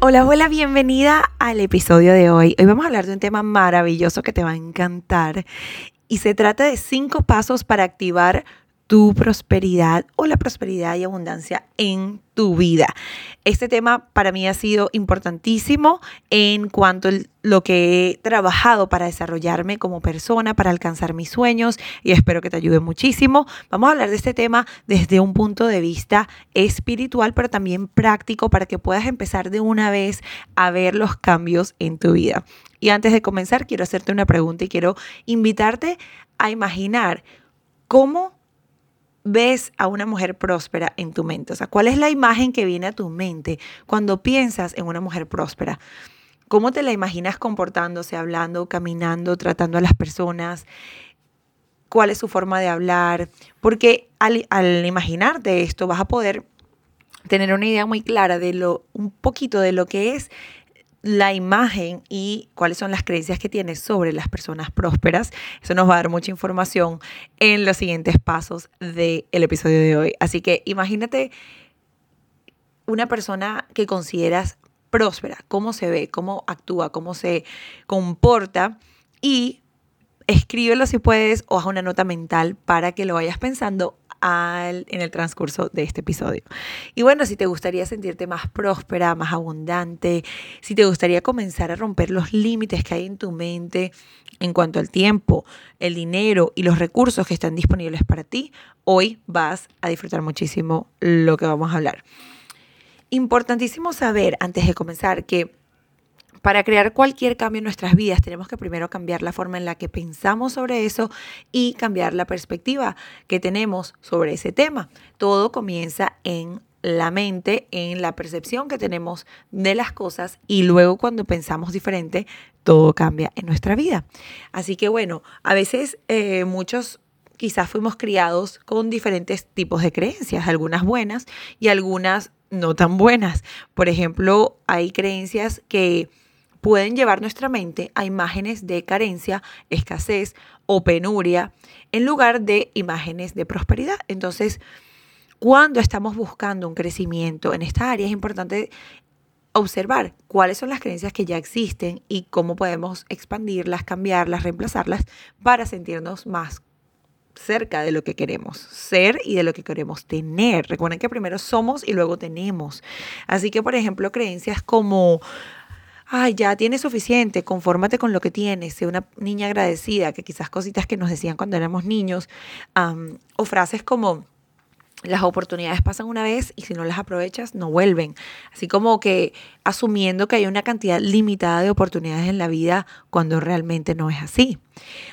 Hola, hola, bienvenida al episodio de hoy. Hoy vamos a hablar de un tema maravilloso que te va a encantar y se trata de cinco pasos para activar tu prosperidad o la prosperidad y abundancia en tu vida. Este tema para mí ha sido importantísimo en cuanto a lo que he trabajado para desarrollarme como persona, para alcanzar mis sueños y espero que te ayude muchísimo. Vamos a hablar de este tema desde un punto de vista espiritual, pero también práctico para que puedas empezar de una vez a ver los cambios en tu vida. Y antes de comenzar, quiero hacerte una pregunta y quiero invitarte a imaginar cómo ves a una mujer próspera en tu mente? O sea, ¿cuál es la imagen que viene a tu mente cuando piensas en una mujer próspera? ¿Cómo te la imaginas comportándose, hablando, caminando, tratando a las personas? ¿Cuál es su forma de hablar? Porque al, al imaginarte esto vas a poder tener una idea muy clara de lo, un poquito de lo que es la imagen y cuáles son las creencias que tienes sobre las personas prósperas. Eso nos va a dar mucha información en los siguientes pasos del episodio de hoy. Así que imagínate una persona que consideras próspera, cómo se ve, cómo actúa, cómo se comporta y escríbelo si puedes o haz una nota mental para que lo vayas pensando en el transcurso de este episodio. Y bueno, si te gustaría sentirte más próspera, más abundante, si te gustaría comenzar a romper los límites que hay en tu mente en cuanto al tiempo, el dinero y los recursos que están disponibles para ti, hoy vas a disfrutar muchísimo lo que vamos a hablar. Importantísimo saber antes de comenzar que para crear cualquier cambio en nuestras vidas tenemos que primero cambiar la forma en la que pensamos sobre eso y cambiar la perspectiva que tenemos sobre ese tema. Todo comienza en la mente, en la percepción que tenemos de las cosas y luego cuando pensamos diferente, todo cambia en nuestra vida. Así que bueno, a veces eh, muchos quizás fuimos criados con diferentes tipos de creencias, algunas buenas y algunas no tan buenas. Por ejemplo, hay creencias que pueden llevar nuestra mente a imágenes de carencia, escasez o penuria en lugar de imágenes de prosperidad. Entonces, cuando estamos buscando un crecimiento en esta área, es importante observar cuáles son las creencias que ya existen y cómo podemos expandirlas, cambiarlas, reemplazarlas para sentirnos más cerca de lo que queremos ser y de lo que queremos tener. Recuerden que primero somos y luego tenemos. Así que, por ejemplo, creencias como ay, ya tienes suficiente, confórmate con lo que tienes, sé una niña agradecida, que quizás cositas que nos decían cuando éramos niños, o frases como, las oportunidades pasan una vez y si no las aprovechas, no vuelven. Así como que asumiendo que hay una cantidad limitada de oportunidades en la vida cuando realmente no es así.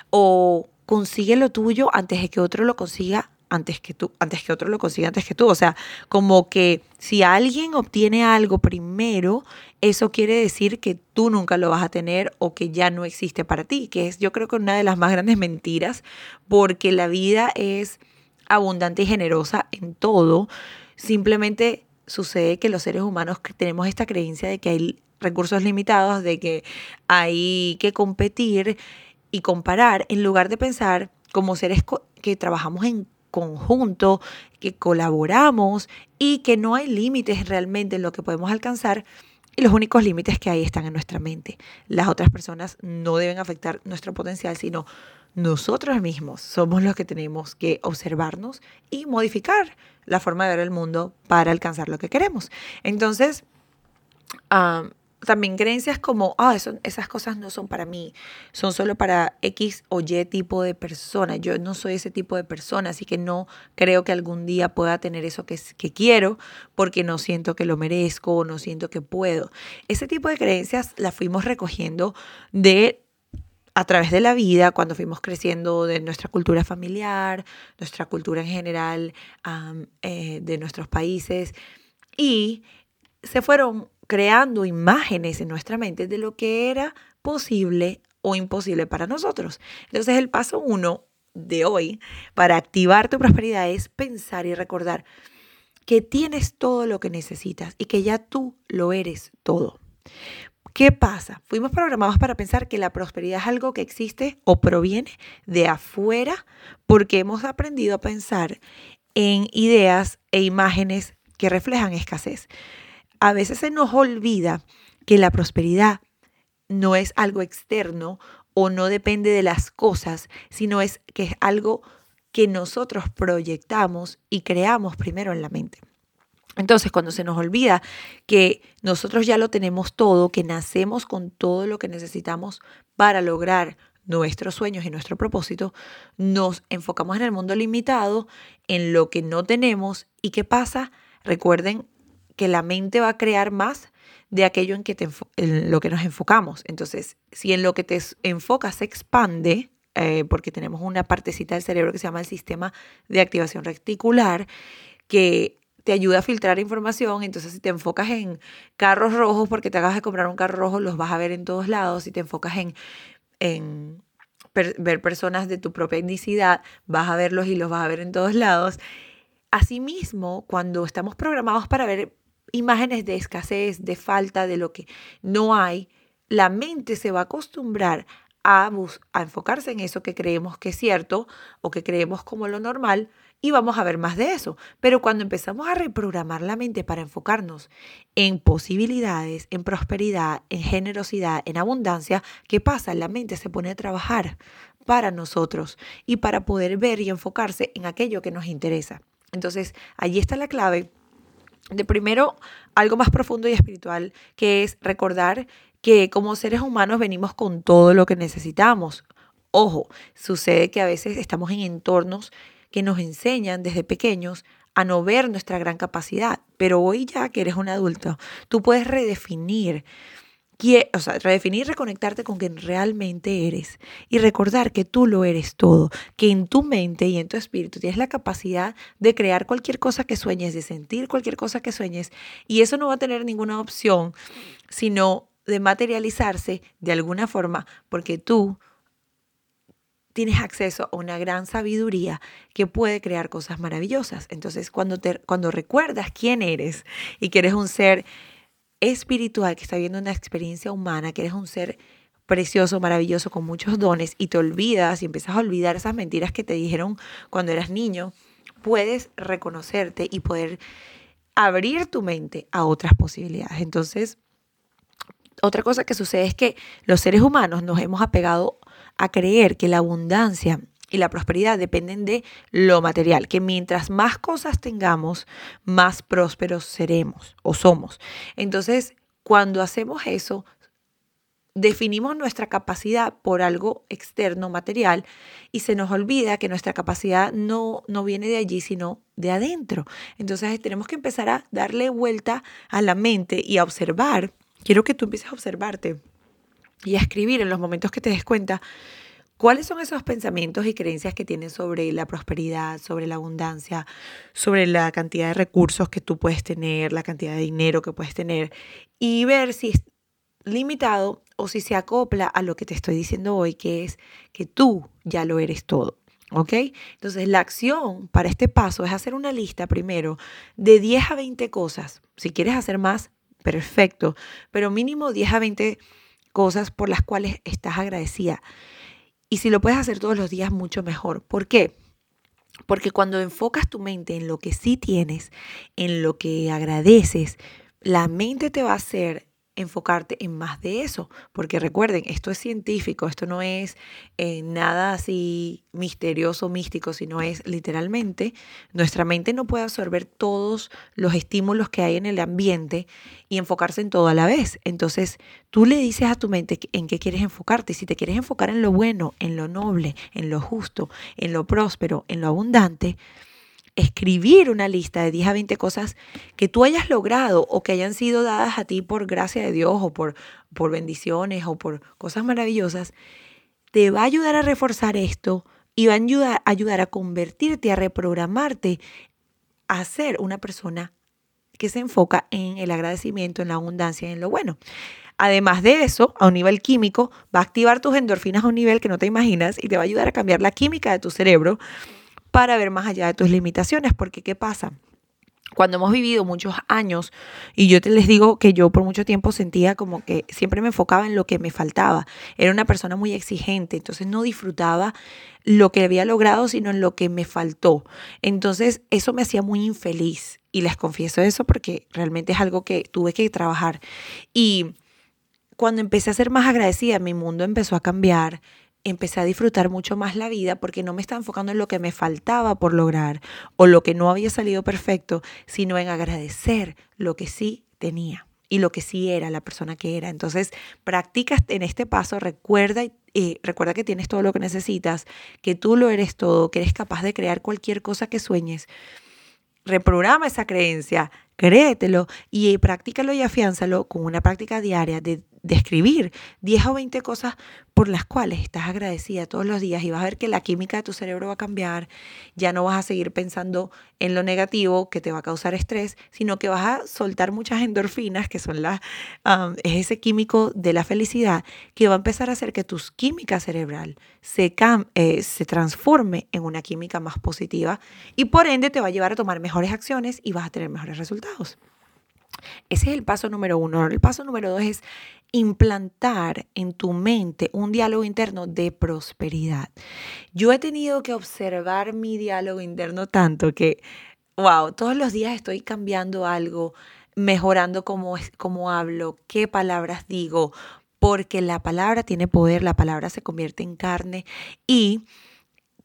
O consigue lo tuyo antes de que otro lo consiga antes que tú, antes que otro lo consiga antes que tú. O sea, como que si alguien obtiene algo primero, eso quiere decir que tú nunca lo vas a tener o que ya no existe para ti, que es yo creo que una de las más grandes mentiras, porque la vida es abundante y generosa en todo. Simplemente sucede que los seres humanos tenemos esta creencia de que hay recursos limitados, de que hay que competir y comparar en lugar de pensar como seres que trabajamos en conjunto, que colaboramos y que no hay límites realmente en lo que podemos alcanzar y los únicos límites que hay están en nuestra mente. Las otras personas no deben afectar nuestro potencial, sino nosotros mismos somos los que tenemos que observarnos y modificar la forma de ver el mundo para alcanzar lo que queremos. Entonces, también creencias como, ah, esas cosas no son para mí, son solo para X o Y tipo de persona. Yo no soy ese tipo de persona, así que no creo que algún día pueda tener eso que, quiero porque no siento que lo merezco o no siento que puedo. Ese tipo de creencias las fuimos recogiendo de a través de la vida, cuando fuimos creciendo de nuestra cultura familiar, nuestra cultura en general, eh, de nuestros países. Y se fueron creando imágenes en nuestra mente de lo que era posible o imposible para nosotros. Entonces el paso uno de hoy para activar tu prosperidad es pensar y recordar que tienes todo lo que necesitas y que ya tú lo eres todo. ¿Qué pasa? Fuimos programados para pensar que la prosperidad es algo que existe o proviene de afuera porque hemos aprendido a pensar en ideas e imágenes que reflejan escasez. A veces se nos olvida que la prosperidad no es algo externo o no depende de las cosas, sino es que es algo que nosotros proyectamos y creamos primero en la mente. Entonces, cuando se nos olvida que nosotros ya lo tenemos todo, que nacemos con todo lo que necesitamos para lograr nuestros sueños y nuestro propósito, nos enfocamos en el mundo limitado, en lo que no tenemos y qué pasa. Recuerden que la mente va a crear más de aquello en, que te, lo que nos enfocamos. Entonces, si en lo que te enfocas se expande, eh, porque tenemos una partecita del cerebro que se llama el sistema de activación reticular, que te ayuda a filtrar información. Entonces, si te enfocas en carros rojos, porque te acabas de comprar un carro rojo, los vas a ver en todos lados. Si te enfocas en, en ver personas de tu propia etnicidad, vas a verlos y los vas a ver en todos lados. Asimismo, cuando estamos programados para ver imágenes de escasez, de falta, de lo que no hay, la mente se va a acostumbrar a, a enfocarse en eso que creemos que es cierto o que creemos como lo normal y vamos a ver más de eso. Pero cuando empezamos a reprogramar la mente para enfocarnos en posibilidades, en prosperidad, en generosidad, en abundancia, ¿qué pasa? La mente se pone a trabajar para nosotros y para poder ver y enfocarse en aquello que nos interesa. Entonces, allí está la clave de primero algo más profundo y espiritual, que es recordar que como seres humanos venimos con todo lo que necesitamos. Ojo, sucede que a veces estamos en entornos que nos enseñan desde pequeños a no ver nuestra gran capacidad, pero hoy ya que eres un adulto, tú puedes redefinir o sea, redefinir, reconectarte con quien realmente eres y recordar que tú lo eres todo, que en tu mente y en tu espíritu tienes la capacidad de crear cualquier cosa que sueñes, de sentir cualquier cosa que sueñes y eso no va a tener ninguna opción sino de materializarse de alguna forma porque tú tienes acceso a una gran sabiduría que puede crear cosas maravillosas. Entonces, cuando, te, cuando recuerdas quién eres y que eres un ser espiritual que está viendo una experiencia humana, que eres un ser precioso, maravilloso, con muchos dones y te olvidas y empiezas a olvidar esas mentiras que te dijeron cuando eras niño, puedes reconocerte y poder abrir tu mente a otras posibilidades. Entonces, otra cosa que sucede es que los seres humanos nos hemos apegado a creer que la abundancia y la prosperidad dependen de lo material, que mientras más cosas tengamos, más prósperos seremos o somos. Entonces, cuando hacemos eso, definimos nuestra capacidad por algo externo, material, y se nos olvida que nuestra capacidad no, no viene de allí, sino de adentro. Entonces tenemos que empezar a darle vuelta a la mente y a observar. Quiero que tú empieces a observarte y a escribir en los momentos que te des cuenta ¿Cuáles son esos pensamientos y creencias que tienes sobre la prosperidad, sobre la abundancia, sobre la cantidad de recursos que tú puedes tener, la cantidad de dinero que puedes tener? Y ver si es limitado o si se acopla a lo que te estoy diciendo hoy, que es que tú ya lo eres todo. ¿Ok? Entonces, la acción para este paso es hacer una lista primero de 10 a 20 cosas. Si quieres hacer más, perfecto, pero mínimo 10 a 20 cosas por las cuales estás agradecida y si lo puedes hacer todos los días, mucho mejor. ¿Por qué? Porque cuando enfocas tu mente en lo que sí tienes, en lo que agradeces, la mente te va a hacer enfocarte en más de eso, porque recuerden, esto es científico, esto no es eh, nada así misterioso, místico, sino es literalmente, nuestra mente no puede absorber todos los estímulos que hay en el ambiente y enfocarse en todo a la vez. Entonces, tú le dices a tu mente en qué quieres enfocarte. Si te quieres enfocar en lo bueno, en lo noble, en lo justo, en lo próspero, en lo abundante, escribir una lista de 10 a 20 cosas que tú hayas logrado o que hayan sido dadas a ti por gracia de Dios o por, por bendiciones o por cosas maravillosas, te va a ayudar a reforzar esto y va a ayudar, ayudar a convertirte, a reprogramarte a ser una persona que se enfoca en el agradecimiento, en la abundancia, en lo bueno. Además de eso, a un nivel químico, va a activar tus endorfinas a un nivel que no te imaginas y te va a ayudar a cambiar la química de tu cerebro para ver más allá de tus limitaciones. Porque, ¿qué pasa? cuando hemos vivido muchos años, y yo te les digo que yo por mucho tiempo sentía como que siempre me enfocaba en lo que me faltaba. Era una persona muy exigente, entonces no disfrutaba lo que había logrado, sino en lo que me faltó. Entonces eso me hacía muy infeliz. Y les confieso eso porque realmente es algo que tuve que trabajar. Y cuando empecé a ser más agradecida, mi mundo empezó a cambiar empecé a disfrutar mucho más la vida porque no me estaba enfocando en lo que me faltaba por lograr o lo que no había salido perfecto, sino en agradecer lo que sí tenía y lo que sí era la persona que era. Entonces, practicas en este paso, recuerda y recuerda que tienes todo lo que necesitas, que tú lo eres todo, que eres capaz de crear cualquier cosa que sueñes. Reprograma esa creencia, créetelo y practícalo y afiánzalo con una práctica diaria de de escribir 10 o 20 cosas por las cuales estás agradecida todos los días y vas a ver que la química de tu cerebro va a cambiar, ya no vas a seguir pensando en lo negativo que te va a causar estrés, sino que vas a soltar muchas endorfinas, que son las, es ese químico de la felicidad, que va a empezar a hacer que tu química cerebral se, eh, se transforme en una química más positiva y por ende te va a llevar a tomar mejores acciones y vas a tener mejores resultados. Ese es el paso número uno. El paso número dos es implantar en tu mente un diálogo interno de prosperidad. Yo he tenido que observar mi diálogo interno tanto que, wow, todos los días estoy cambiando algo, mejorando cómo, cómo hablo, qué palabras digo, porque la palabra tiene poder, la palabra se convierte en carne y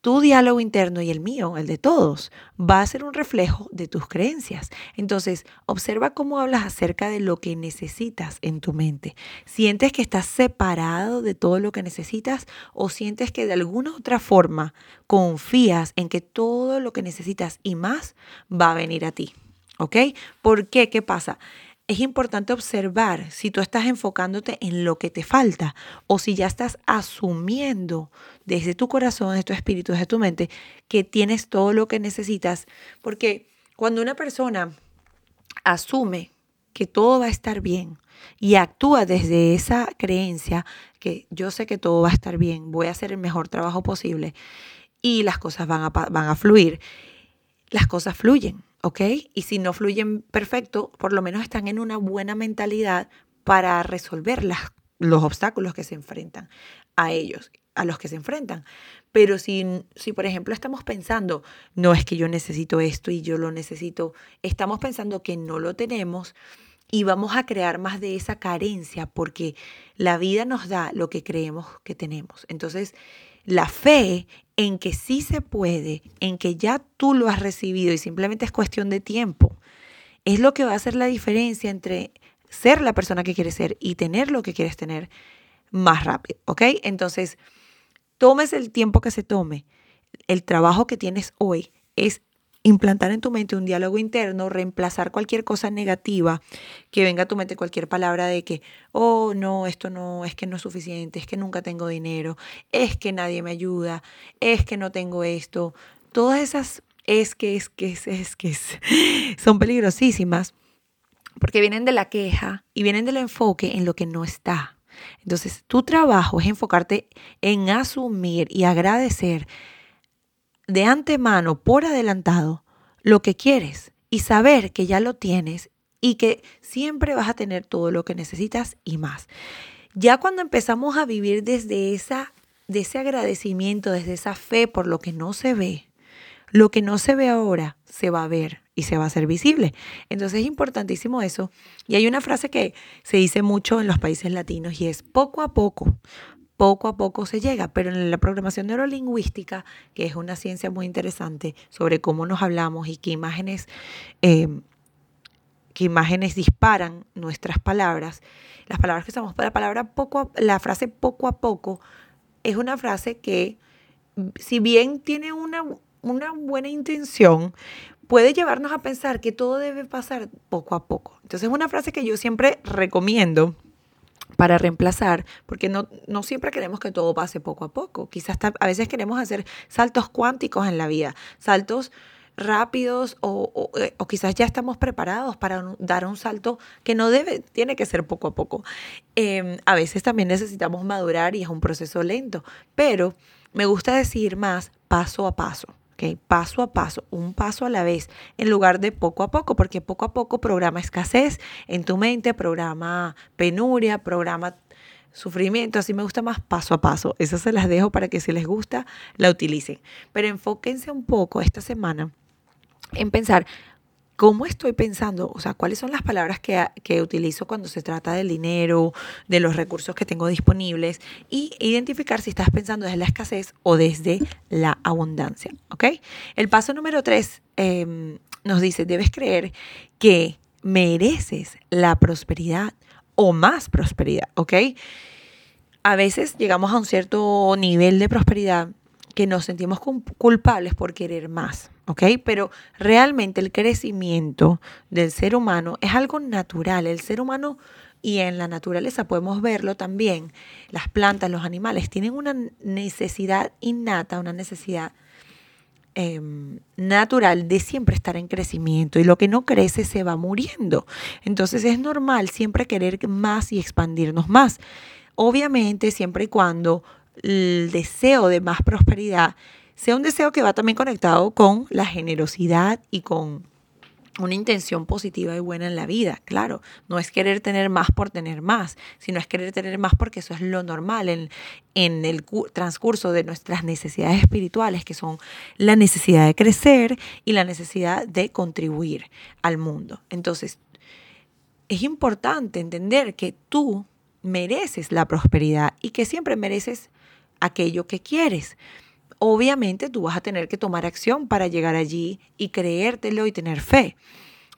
tu diálogo interno y el mío, el de todos, va a ser un reflejo de tus creencias. Entonces, observa cómo hablas acerca de lo que necesitas en tu mente. ¿Sientes que estás separado de todo lo que necesitas o sientes que de alguna otra forma confías en que todo lo que necesitas y más va a venir a ti? ¿Ok? ¿Por qué? ¿Qué pasa? Es importante observar si tú estás enfocándote en lo que te falta o si ya estás asumiendo desde tu corazón, desde tu espíritu, desde tu mente, que tienes todo lo que necesitas. Porque cuando una persona asume que todo va a estar bien y actúa desde esa creencia que yo sé que todo va a estar bien, voy a hacer el mejor trabajo posible y las cosas van a, van a fluir, las cosas fluyen. ¿Ok? Y si no fluyen perfecto, por lo menos están en una buena mentalidad para resolver los obstáculos que se enfrentan a ellos, a los que se enfrentan. Pero si, si, por ejemplo, estamos pensando, no es que yo necesito esto y yo lo necesito, estamos pensando que no lo tenemos y vamos a crear más de esa carencia porque la vida nos da lo que creemos que tenemos. Entonces, la fe en que sí se puede, en que ya tú lo has recibido y simplemente es cuestión de tiempo, es lo que va a hacer la diferencia entre ser la persona que quieres ser y tener lo que quieres tener más rápido, ¿ok? Entonces, tomes el tiempo que se tome. El trabajo que tienes hoy es implantar en tu mente un diálogo interno, reemplazar cualquier cosa negativa que venga a tu mente, cualquier palabra de que, oh, no, esto no, es que no es suficiente, es que nunca tengo dinero, es que nadie me ayuda, es que no tengo esto. Todas esas es que, es que, es, es que, es, son peligrosísimas porque vienen de la queja y vienen del enfoque en lo que no está. Entonces, tu trabajo es enfocarte en asumir y agradecer de antemano, por adelantado, lo que quieres y saber que ya lo tienes y que siempre vas a tener todo lo que necesitas y más. Ya cuando empezamos a vivir desde esa de ese agradecimiento, desde esa fe por lo que no se ve, lo que no se ve ahora se va a ver y se va a hacer visible. Entonces es importantísimo eso. Y hay una frase que se dice mucho en los países latinos y es poco a poco poco a poco se llega, pero en la programación neurolingüística, que es una ciencia muy interesante sobre cómo nos hablamos y qué imágenes, em, qué imágenes disparan nuestras palabras, las palabras que usamos la palabra poco, la frase poco a poco es una frase que, si bien tiene una, una buena intención, puede llevarnos a pensar que todo debe pasar poco a poco. Entonces es una frase que yo siempre recomiendo para reemplazar, porque no, no siempre queremos que todo pase poco a poco. Quizás a veces queremos hacer saltos cuánticos en la vida, saltos rápidos o, eh, o, quizás ya estamos preparados para dar un salto que no debe, tiene que ser poco a poco. Em, a veces también necesitamos madurar y es un proceso lento, pero me gusta decir más paso a paso. Okay, paso a paso, un paso a la vez, en lugar de poco a poco, porque poco a poco programa escasez en tu mente, programa penuria, programa sufrimiento, así me gusta más paso a paso. Esas se las dejo para que si les gusta, la utilicen. Pero enfóquense un poco esta semana en pensar cómo estoy pensando, o sea, cuáles son las palabras que, que, utilizo cuando se trata del dinero, de los recursos que tengo disponibles y identificar si estás pensando desde la escasez o desde la abundancia, ¿ok? El paso número tres em, nos dice, debes creer que mereces la prosperidad o más prosperidad, ¿ok? A veces llegamos a un cierto nivel de prosperidad que nos sentimos culpables por querer más, ¿ok? Pero realmente el crecimiento del ser humano es algo natural. El ser humano y en la naturaleza podemos verlo también. Las plantas, los animales tienen una necesidad innata, una necesidad Em, natural de siempre estar en crecimiento y lo que no crece se va muriendo. Entonces es normal siempre querer más y expandirnos más. Obviamente siempre y cuando el deseo de más prosperidad sea un deseo que va también conectado con la generosidad y con una intención positiva y buena en la vida, claro. No es querer tener más por tener más, sino es querer tener más porque eso es lo normal en, en el transcurso de nuestras necesidades espirituales, que son la necesidad de crecer y la necesidad de contribuir al mundo. Entonces, es importante entender que tú mereces la prosperidad y que siempre mereces aquello que quieres obviamente tú vas a tener que tomar acción para llegar allí y creértelo y tener fe.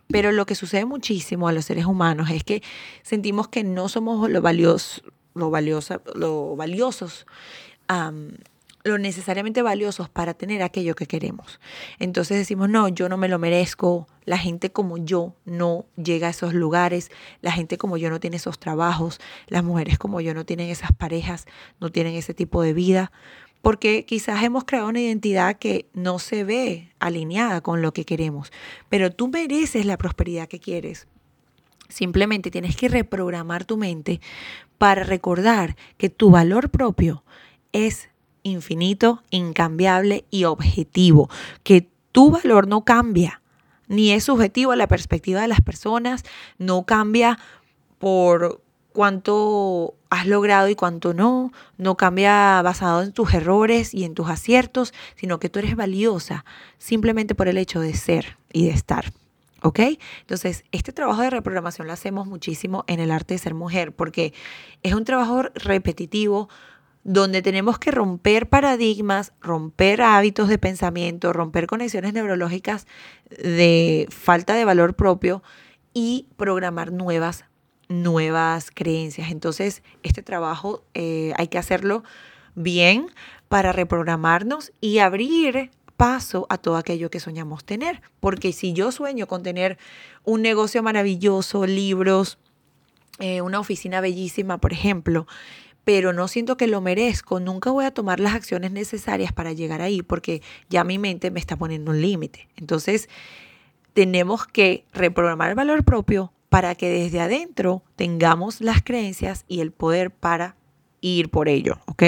Pero lo que sucede muchísimo a los seres humanos es que sentimos que no somos lo, valioso, lo, valiosa, lo valiosos, lo necesariamente valiosos para tener aquello que queremos. Entonces decimos, no, yo no me lo merezco, la gente como yo no llega a esos lugares, la gente como yo no tiene esos trabajos, las mujeres como yo no tienen esas parejas, no tienen ese tipo de vida porque quizás hemos creado una identidad que no se ve alineada con lo que queremos, pero tú mereces la prosperidad que quieres. Simplemente tienes que reprogramar tu mente para recordar que tu valor propio es infinito, incambiable y objetivo, que tu valor no cambia, ni es subjetivo a la perspectiva de las personas, no cambia por cuánto has logrado y cuánto no. No cambia basado en tus errores y en tus aciertos, sino que tú eres valiosa simplemente por el hecho de ser y de estar. ¿Ok? Entonces, este trabajo de reprogramación lo hacemos muchísimo en el arte de ser mujer, porque es un trabajo repetitivo donde tenemos que romper paradigmas, romper hábitos de pensamiento, romper conexiones neurológicas de falta de valor propio y programar nuevas nuevas creencias. Entonces, este trabajo eh, hay que hacerlo bien para reprogramarnos y abrir paso a todo aquello que soñamos tener. Porque si yo sueño con tener un negocio maravilloso, libros, eh, una oficina bellísima, por ejemplo, pero no siento que lo merezco, nunca voy a tomar las acciones necesarias para llegar ahí porque ya mi mente me está poniendo un límite. Entonces, tenemos que reprogramar el valor propio, para que desde adentro tengamos las creencias y el poder para ir por ello, ¿ok?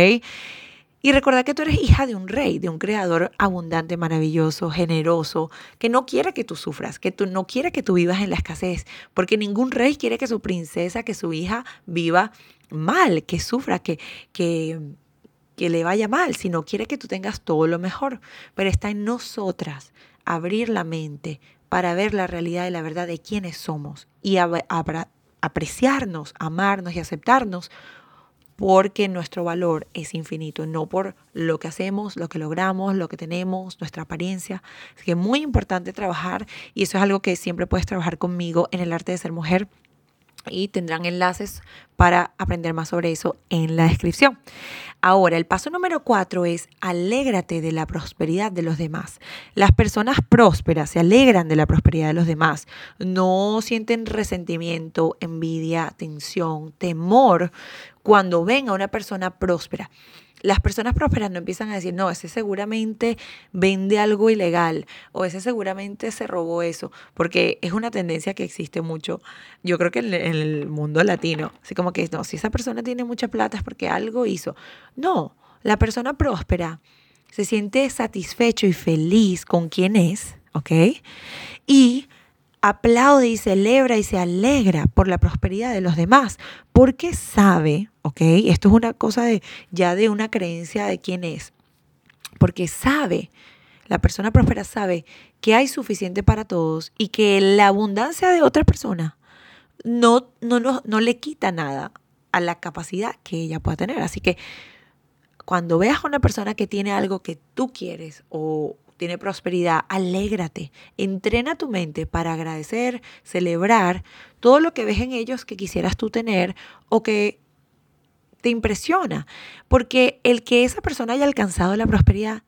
Y recordar que tú eres hija de un rey, de un creador abundante, maravilloso, generoso, que no quiere que tú sufras, que tú no quiere que tú vivas en la escasez, porque ningún rey quiere que su princesa, que su hija viva mal, que sufra, que, que, que le vaya mal, sino quiere que tú tengas todo lo mejor. Pero está en nosotras abrir la mente, para ver la realidad y la verdad de quiénes somos y apreciarnos, amarnos y aceptarnos porque nuestro valor es infinito, no por lo que hacemos, lo que logramos, lo que tenemos, nuestra apariencia. Así que es muy importante trabajar y eso es algo que siempre puedes trabajar conmigo en el arte de ser mujer y tendrán enlaces para aprender más sobre eso en la descripción. Ahora, el paso número cuatro es alégrate de la prosperidad de los demás. Las personas prósperas se alegran de la prosperidad de los demás. No sienten resentimiento, envidia, tensión, temor cuando ven a una persona próspera. Las personas prósperas no empiezan a decir, no, ese seguramente vende algo ilegal o ese seguramente se robó eso, porque es una tendencia que existe mucho, yo creo que en, el mundo latino, así como que, no, si esa persona tiene mucha plata es porque algo hizo. No, la persona próspera se siente satisfecho y feliz con quien es, ¿ok? Y aplaude y celebra y se alegra por la prosperidad de los demás, porque sabe, ¿ok? Esto es una cosa de ya de una creencia de quién es, porque sabe, la persona próspera sabe que hay suficiente para todos y que la abundancia de otra persona no, no, no, no le quita nada a la capacidad que ella pueda tener. Así que cuando veas a una persona que tiene algo que tú quieres o tiene prosperidad, alégrate, entrena tu mente para agradecer, celebrar todo lo que ves en ellos que quisieras tú tener o que te impresiona, porque el que esa persona haya alcanzado la prosperidad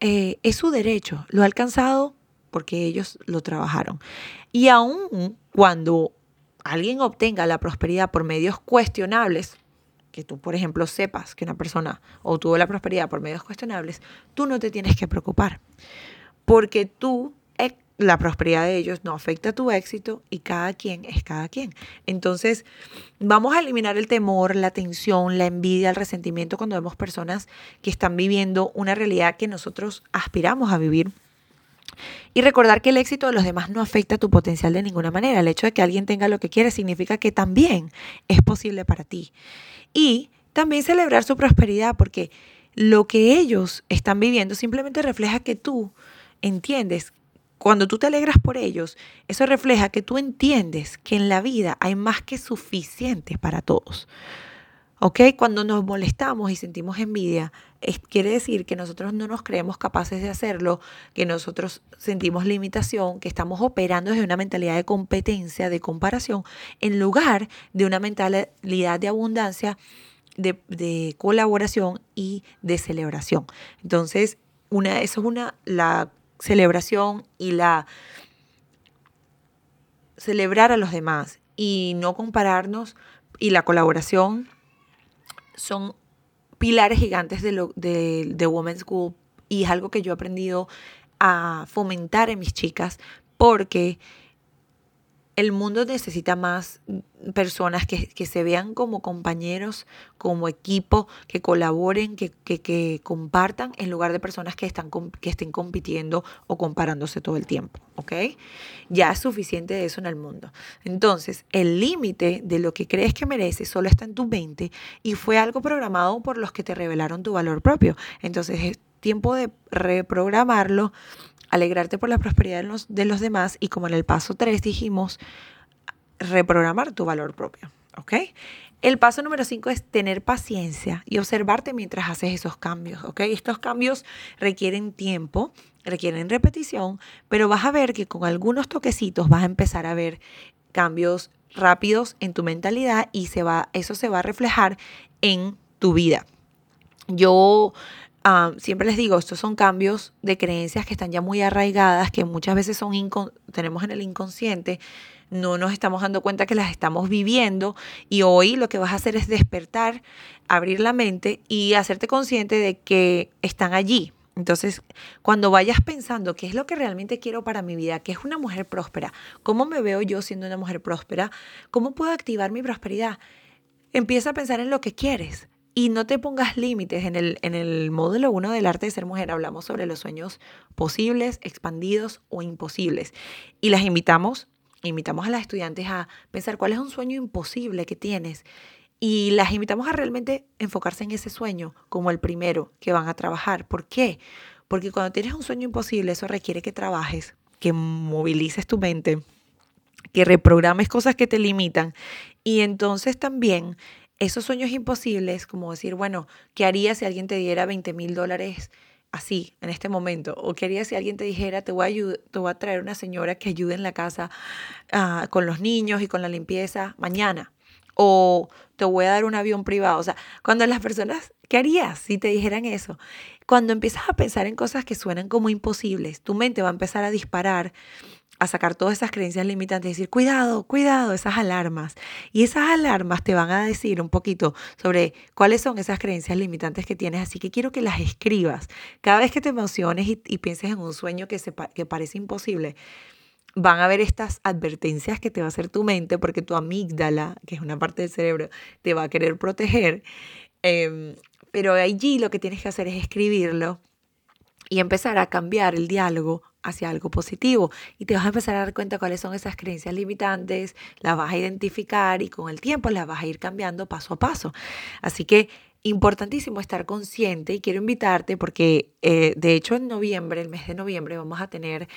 eh, es su derecho, lo ha alcanzado porque ellos lo trabajaron. Y aún cuando alguien obtenga la prosperidad por medios cuestionables, que tú, por ejemplo, sepas que una persona obtuvo la prosperidad por medios cuestionables, tú no te tienes que preocupar, porque tú, eh, la prosperidad de ellos no afecta tu éxito y cada quien es cada quien. Entonces, vamos a eliminar el temor, la tensión, la envidia, el resentimiento cuando vemos personas que están viviendo una realidad que nosotros aspiramos a vivir. Y recordar que el éxito de los demás no afecta tu potencial de ninguna manera. El hecho de que alguien tenga lo que quiere significa que también es posible para ti y también celebrar su prosperidad, porque lo que ellos están viviendo simplemente refleja que tú entiendes, cuando tú te alegras por ellos, eso refleja que tú entiendes que en la vida hay más que suficiente para todos. ¿Ok? Cuando nos molestamos y sentimos envidia, quiere decir que nosotros no nos creemos capaces de hacerlo, que nosotros sentimos limitación, que estamos operando desde una mentalidad de competencia, de comparación, en lugar de una mentalidad de abundancia, de, de colaboración y de celebración. Entonces, una, eso es una, la celebración y la celebrar a los demás y no compararnos y la colaboración son pilares gigantes de, lo, de, de Women's School y es algo que yo he aprendido a fomentar en mis chicas porque el mundo necesita más personas que, se vean como compañeros, como equipo, que colaboren, que, que, compartan, en lugar de personas que, están, que estén compitiendo o comparándose todo el tiempo. ¿Ok? Ya es suficiente de eso en el mundo. Entonces, el límite de lo que crees que mereces solo está en tu mente y fue algo programado por los que te revelaron tu valor propio. Entonces, es tiempo de reprogramarlo alegrarte por la prosperidad de los, de los demás y como en el paso 3 dijimos, reprogramar tu valor propio. ¿Ok? El paso número 5 es tener paciencia y observarte mientras haces esos cambios. ¿Ok? Estos cambios requieren tiempo, requieren repetición, pero vas a ver que con algunos toquecitos vas a empezar a ver cambios rápidos en tu mentalidad y se va, eso se va a reflejar en tu vida. Yo Ah, siempre les digo, estos son cambios de creencias que están ya muy arraigadas, que muchas veces son tenemos en el inconsciente, no nos estamos dando cuenta que las estamos viviendo y hoy lo que vas a hacer es despertar, abrir la mente y hacerte consciente de que están allí. Entonces, cuando vayas pensando qué es lo que realmente quiero para mi vida, qué es una mujer próspera, cómo me veo yo siendo una mujer próspera, cómo puedo activar mi prosperidad, empieza a pensar en lo que quieres y no te pongas límites. En el, en el módulo 1 del arte de ser mujer hablamos sobre los sueños posibles, expandidos o imposibles. Y las invitamos, invitamos a las estudiantes a pensar cuál es un sueño imposible que tienes. Y las invitamos a realmente enfocarse en ese sueño como el primero que van a trabajar. ¿Por qué? Porque cuando tienes un sueño imposible, eso requiere que trabajes, que movilices tu mente, que reprogrames cosas que te limitan. Y entonces también esos sueños imposibles, como decir, bueno, ¿qué harías si alguien te diera 20 mil dólares así, en este momento? ¿O qué harías si alguien te dijera, te voy a, a traer una señora que ayude en la casa ah, con los niños y con la limpieza mañana? O te voy a dar un avión privado. O sea, cuando las personas, ¿qué harías si te dijeran eso? Cuando empiezas a pensar en cosas que suenan como imposibles, tu mente va a empezar a disparar a sacar todas esas creencias limitantes y decir, cuidado, cuidado, esas alarmas. Y esas alarmas te van a decir un poquito sobre cuáles son esas creencias limitantes que tienes. Así que quiero que las escribas. Cada vez que te emociones y, pienses en un sueño que, se, que parece imposible, van a ver estas advertencias que te va a hacer tu mente porque tu amígdala, que es una parte del cerebro, te va a querer proteger. Em, pero allí lo que tienes que hacer es escribirlo y empezar a cambiar el diálogo hacia algo positivo. Y te vas a empezar a dar cuenta cuáles son esas creencias limitantes, las vas a identificar y con el tiempo las vas a ir cambiando paso a paso. Así que importantísimo estar consciente y quiero invitarte porque eh, de hecho en noviembre, el mes de noviembre, vamos a tener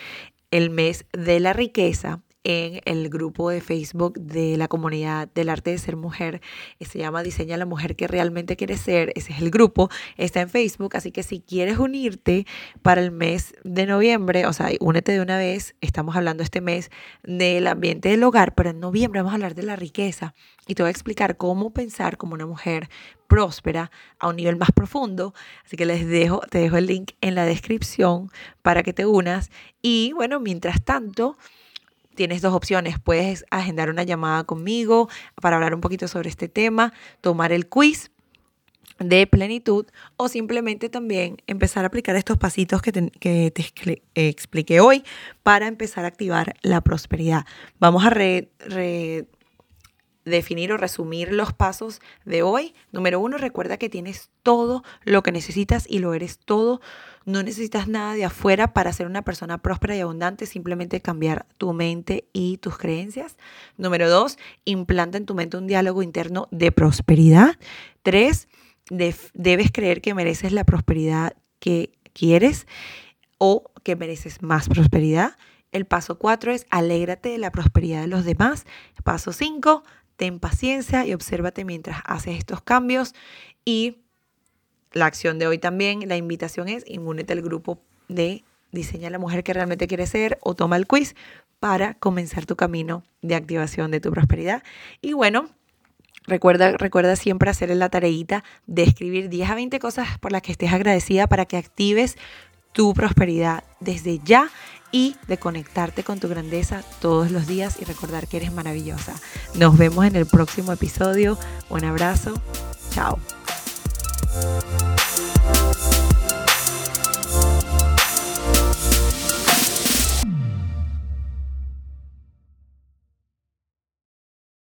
el mes de la riqueza en el grupo de Facebook de la comunidad del arte de ser mujer. Se llama Diseña la mujer que realmente quiere ser. Ese es el grupo. Está en Facebook. Así que si quieres unirte para el mes de noviembre, o sea, únete de una vez. Estamos hablando este mes del ambiente del hogar, pero en noviembre vamos a hablar de la riqueza. Y te voy a explicar cómo pensar como una mujer próspera a un nivel más profundo. Así que les dejo, te dejo el link en la descripción para que te unas. Y bueno, mientras tanto, tienes dos opciones. Puedes agendar una llamada conmigo para hablar un poquito sobre este tema, tomar el quiz de plenitud o simplemente también empezar a aplicar estos pasitos que te, te expliqué hoy para empezar a activar la prosperidad. Vamos a re, definir o resumir los pasos de hoy. Número uno, recuerda que tienes todo lo que necesitas y lo eres todo. No necesitas nada de afuera para ser una persona próspera y abundante, simplemente cambiar tu mente y tus creencias. Número dos, implanta en tu mente un diálogo interno de prosperidad. Tres, debes creer que mereces la prosperidad que quieres o que mereces más prosperidad. El paso cuatro es alégrate de la prosperidad de los demás. Paso cinco, ten paciencia y obsérvate mientras haces estos cambios. Y la acción de hoy también, la invitación es únete al grupo de Diseña la mujer que realmente quiere ser o toma el quiz para comenzar tu camino de activación de tu prosperidad. Y bueno, Recuerda, recuerda siempre hacer la tareita de escribir 10 a 20 cosas por las que estés agradecida para que actives tu prosperidad desde ya y de conectarte con tu grandeza todos los días y recordar que eres maravillosa. Nos vemos en el próximo episodio. Un abrazo. Chao.